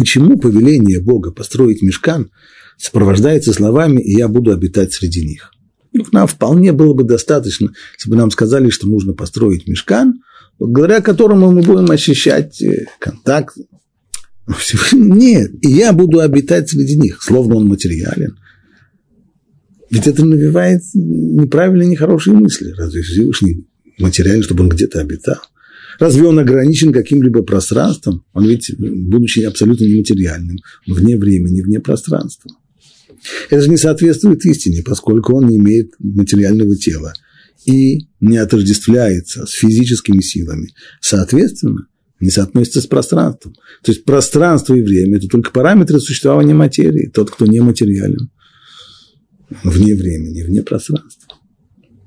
Почему повеление Бога построить мешкан сопровождается словами «я буду обитать среди них»? Ну, нам вполне было бы достаточно, если бы нам сказали, что нужно построить мешкан, благодаря которому мы будем ощущать э, контакт. [LAUGHS] Нет, и я буду обитать среди них, словно он материален. Ведь это навевает неправильные, нехорошие мысли. Разве Всевышний материален, чтобы он где-то обитал? Разве он ограничен каким-либо пространством? Он ведь, будучи абсолютно нематериальным, вне времени, вне пространства. Это же не соответствует истине, поскольку он не имеет материального тела и не отождествляется с физическими силами. Соответственно, не соотносится с пространством. То есть пространство и время – это только параметры существования материи. Тот, кто нематериален, вне времени, вне пространства.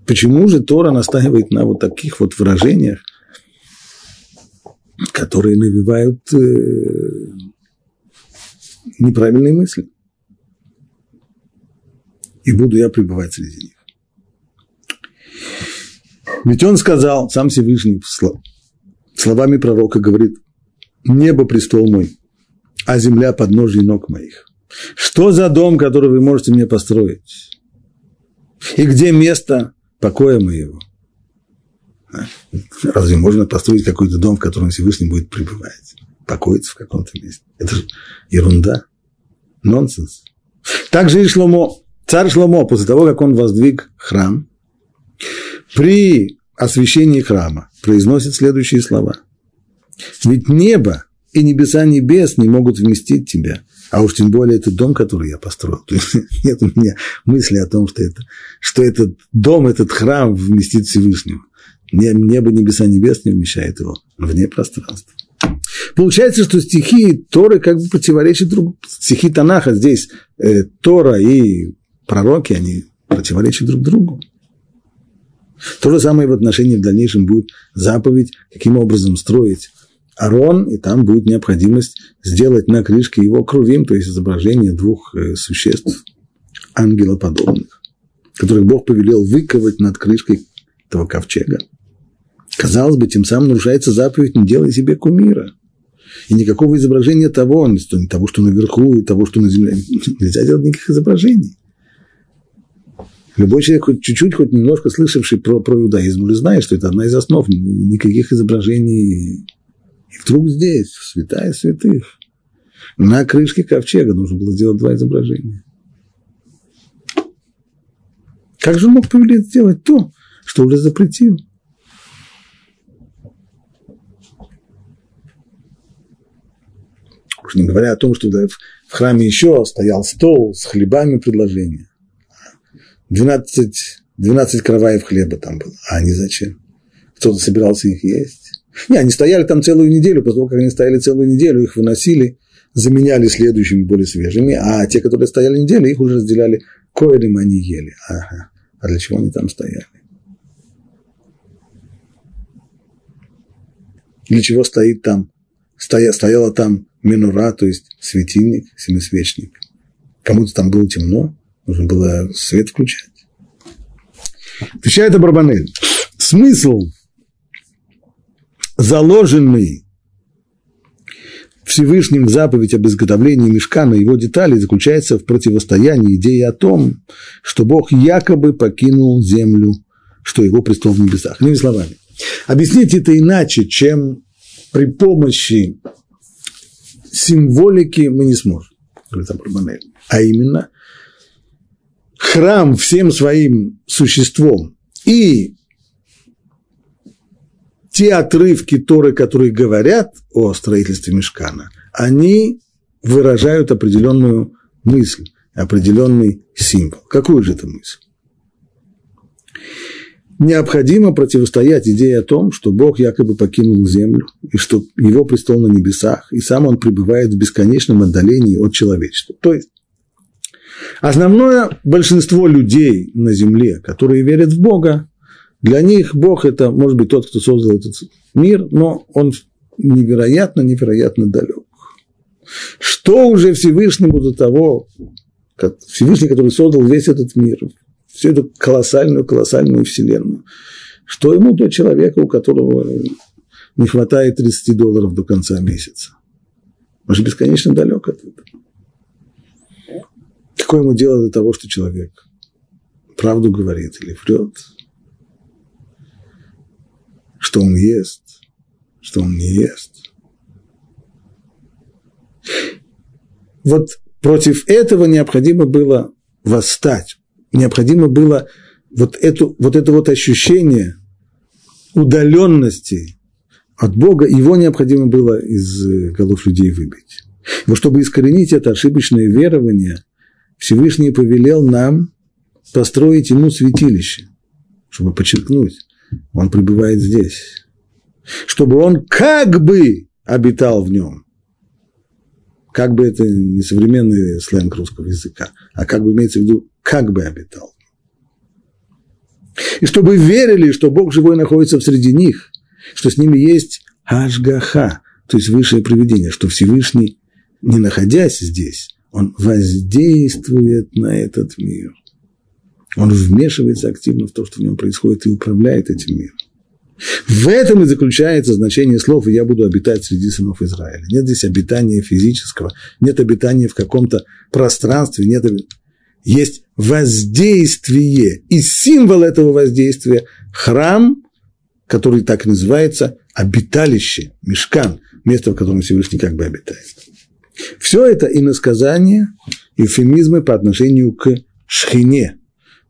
Почему же Тора настаивает на вот таких вот выражениях, которые навевают э, неправильные мысли? И буду я пребывать среди них. Ведь он сказал, сам Всевышний, словами пророка говорит, небо престол мой, а земля подножье ног моих. Что за дом, который вы можете мне построить? И где место покоя моего? Разве можно построить какой-то дом, в котором Всевышний будет пребывать? Покоиться в каком-то месте? Это же ерунда, нонсенс. Также и Шломо, царь Шломо, после того, как он воздвиг храм, при освящении храма произносит следующие слова. Ведь небо и небеса небес не могут вместить тебя, а уж тем более этот дом, который я построил. То есть нет у меня мысли о том, что, это, что этот дом, этот храм вместит Всевышнего. Небо, небеса, небес не вмещает его вне пространства. Получается, что стихи Торы как бы противоречат друг Стихи Танаха здесь, э, Тора и пророки, они противоречат друг другу. То же самое в отношении в дальнейшем будет заповедь, каким образом строить Арон, и там будет необходимость сделать на крышке его крувим, то есть изображение двух э, существ ангелоподобных, которых Бог повелел выковать над крышкой этого ковчега. Казалось бы, тем самым нарушается заповедь «не делай себе кумира». И никакого изображения того, не того, что наверху, и того, что на земле. [LAUGHS] Нельзя делать никаких изображений. Любой человек, хоть чуть-чуть, хоть немножко слышавший про, про иудаизм, уже знает, что это одна из основ. Никаких изображений. И вдруг здесь, святая святых, на крышке ковчега нужно было сделать два изображения. Как же он мог повелеть сделать то, что уже запретил? Уж не говоря о том, что в храме еще стоял стол с хлебами предложения. 12, 12 караваев хлеба там было. А они зачем? Кто-то собирался их есть? Не, они стояли там целую неделю, после того, как они стояли целую неделю, их выносили, заменяли следующими более свежими, а те, которые стояли неделю, их уже разделяли коэлем, они ели. Ага. А для чего они там стояли? Для чего стоит там, стоя, стояла там минура, то есть светильник, семисвечник. Кому-то там было темно, Нужно было свет включать. Отвечает Абарбанель. Смысл, заложенный Всевышним заповедь об изготовлении мешка на его детали заключается в противостоянии идеи о том, что Бог якобы покинул землю, что его престол в небесах. Иными словами, объяснить это иначе, чем при помощи символики мы не сможем, говорит Абарбанель. А именно, храм всем своим существом и те отрывки Торы, которые говорят о строительстве Мешкана, они выражают определенную мысль, определенный символ. Какую же это мысль? Необходимо противостоять идее о том, что Бог якобы покинул землю, и что его престол на небесах, и сам он пребывает в бесконечном отдалении от человечества. То есть Основное большинство людей на Земле, которые верят в Бога, для них Бог – это, может быть, тот, кто создал этот мир, но он невероятно, невероятно далек. Что уже Всевышнему до того, Всевышний, который создал весь этот мир, всю эту колоссальную, колоссальную вселенную, что ему до человека, у которого не хватает 30 долларов до конца месяца? Он же бесконечно далек от этого. Какое ему дело до того, что человек правду говорит или врет, что он ест, что он не ест. Вот против этого необходимо было восстать. Необходимо было вот, эту, вот это вот ощущение удаленности от Бога, его необходимо было из голов людей выбить. Но чтобы искоренить это ошибочное верование, Всевышний повелел нам построить ему святилище, чтобы подчеркнуть, он пребывает здесь, чтобы он как бы обитал в нем. Как бы это не современный сленг русского языка, а как бы имеется в виду, как бы обитал. И чтобы верили, что Бог живой находится среди них, что с ними есть Ашгаха, то есть высшее проведение, что Всевышний, не находясь здесь, он воздействует на этот мир. Он вмешивается активно в то, что в нем происходит, и управляет этим миром. В этом и заключается значение слов «я буду обитать среди сынов Израиля». Нет здесь обитания физического, нет обитания в каком-то пространстве, нет есть воздействие. И символ этого воздействия – храм, который так называется обиталище, мешкан, место, в котором Всевышний как бы обитает. Все это иносказания, эвфемизмы по отношению к шхине,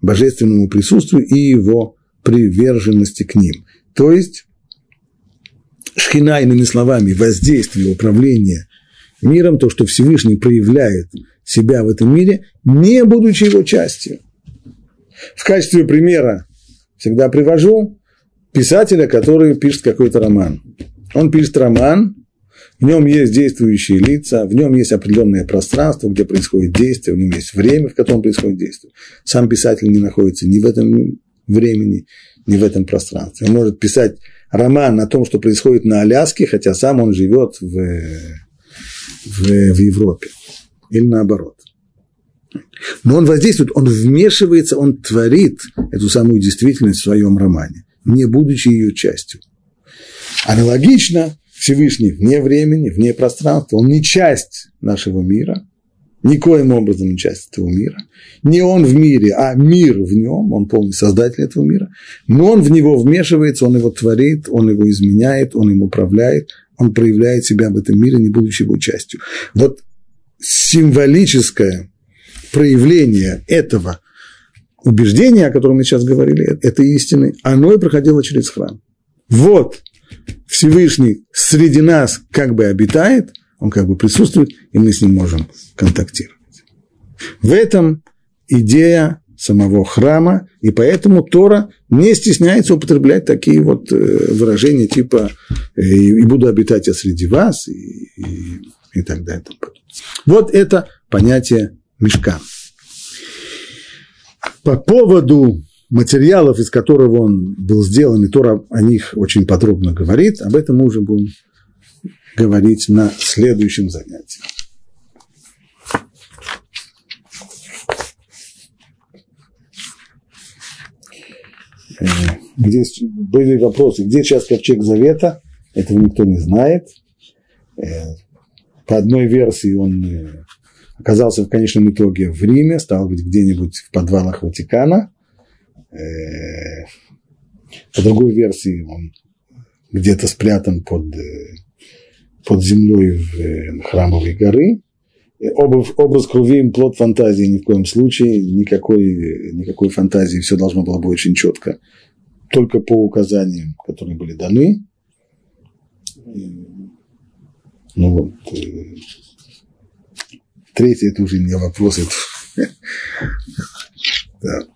божественному присутствию и его приверженности к ним. То есть шхина, иными словами, воздействие, управление миром, то, что Всевышний проявляет себя в этом мире, не будучи его частью. В качестве примера всегда привожу писателя, который пишет какой-то роман. Он пишет роман, в нем есть действующие лица, в нем есть определенное пространство, где происходит действие, в нем есть время, в котором происходит действие. Сам писатель не находится ни в этом времени, ни в этом пространстве. Он может писать роман о том, что происходит на Аляске, хотя сам он живет в, в, в Европе. Или наоборот. Но он воздействует, он вмешивается, он творит эту самую действительность в своем романе, не будучи ее частью. Аналогично Всевышний вне времени, вне пространства, он не часть нашего мира, никоим образом не часть этого мира. Не он в мире, а мир в нем, он полный создатель этого мира. Но он в него вмешивается, он его творит, он его изменяет, он им управляет, он проявляет себя в этом мире, не будучи его частью. Вот символическое проявление этого убеждения, о котором мы сейчас говорили, этой истины, оно и проходило через храм. Вот Всевышний среди нас как бы обитает, он как бы присутствует, и мы с ним можем контактировать. В этом идея самого храма, и поэтому Тора не стесняется употреблять такие вот э, выражения типа «Э, «и буду обитать я среди вас» и, и, и так далее. Вот это понятие мешка. По поводу материалов, из которого он был сделан, и Тора о них очень подробно говорит, об этом мы уже будем говорить на следующем занятии. Э, где были вопросы, где сейчас ковчег завета, этого никто не знает. Э, по одной версии он э, оказался в конечном итоге в Риме, стал быть где-нибудь в подвалах Ватикана. По другой версии он где-то спрятан под, под землей в храмовой горы. Образ, образ крови – плод фантазии ни в коем случае, никакой, никакой фантазии, все должно было быть очень четко, только по указаниям, которые были даны. Ну вот. Третий – это уже не вопрос, это... [LAUGHS] да.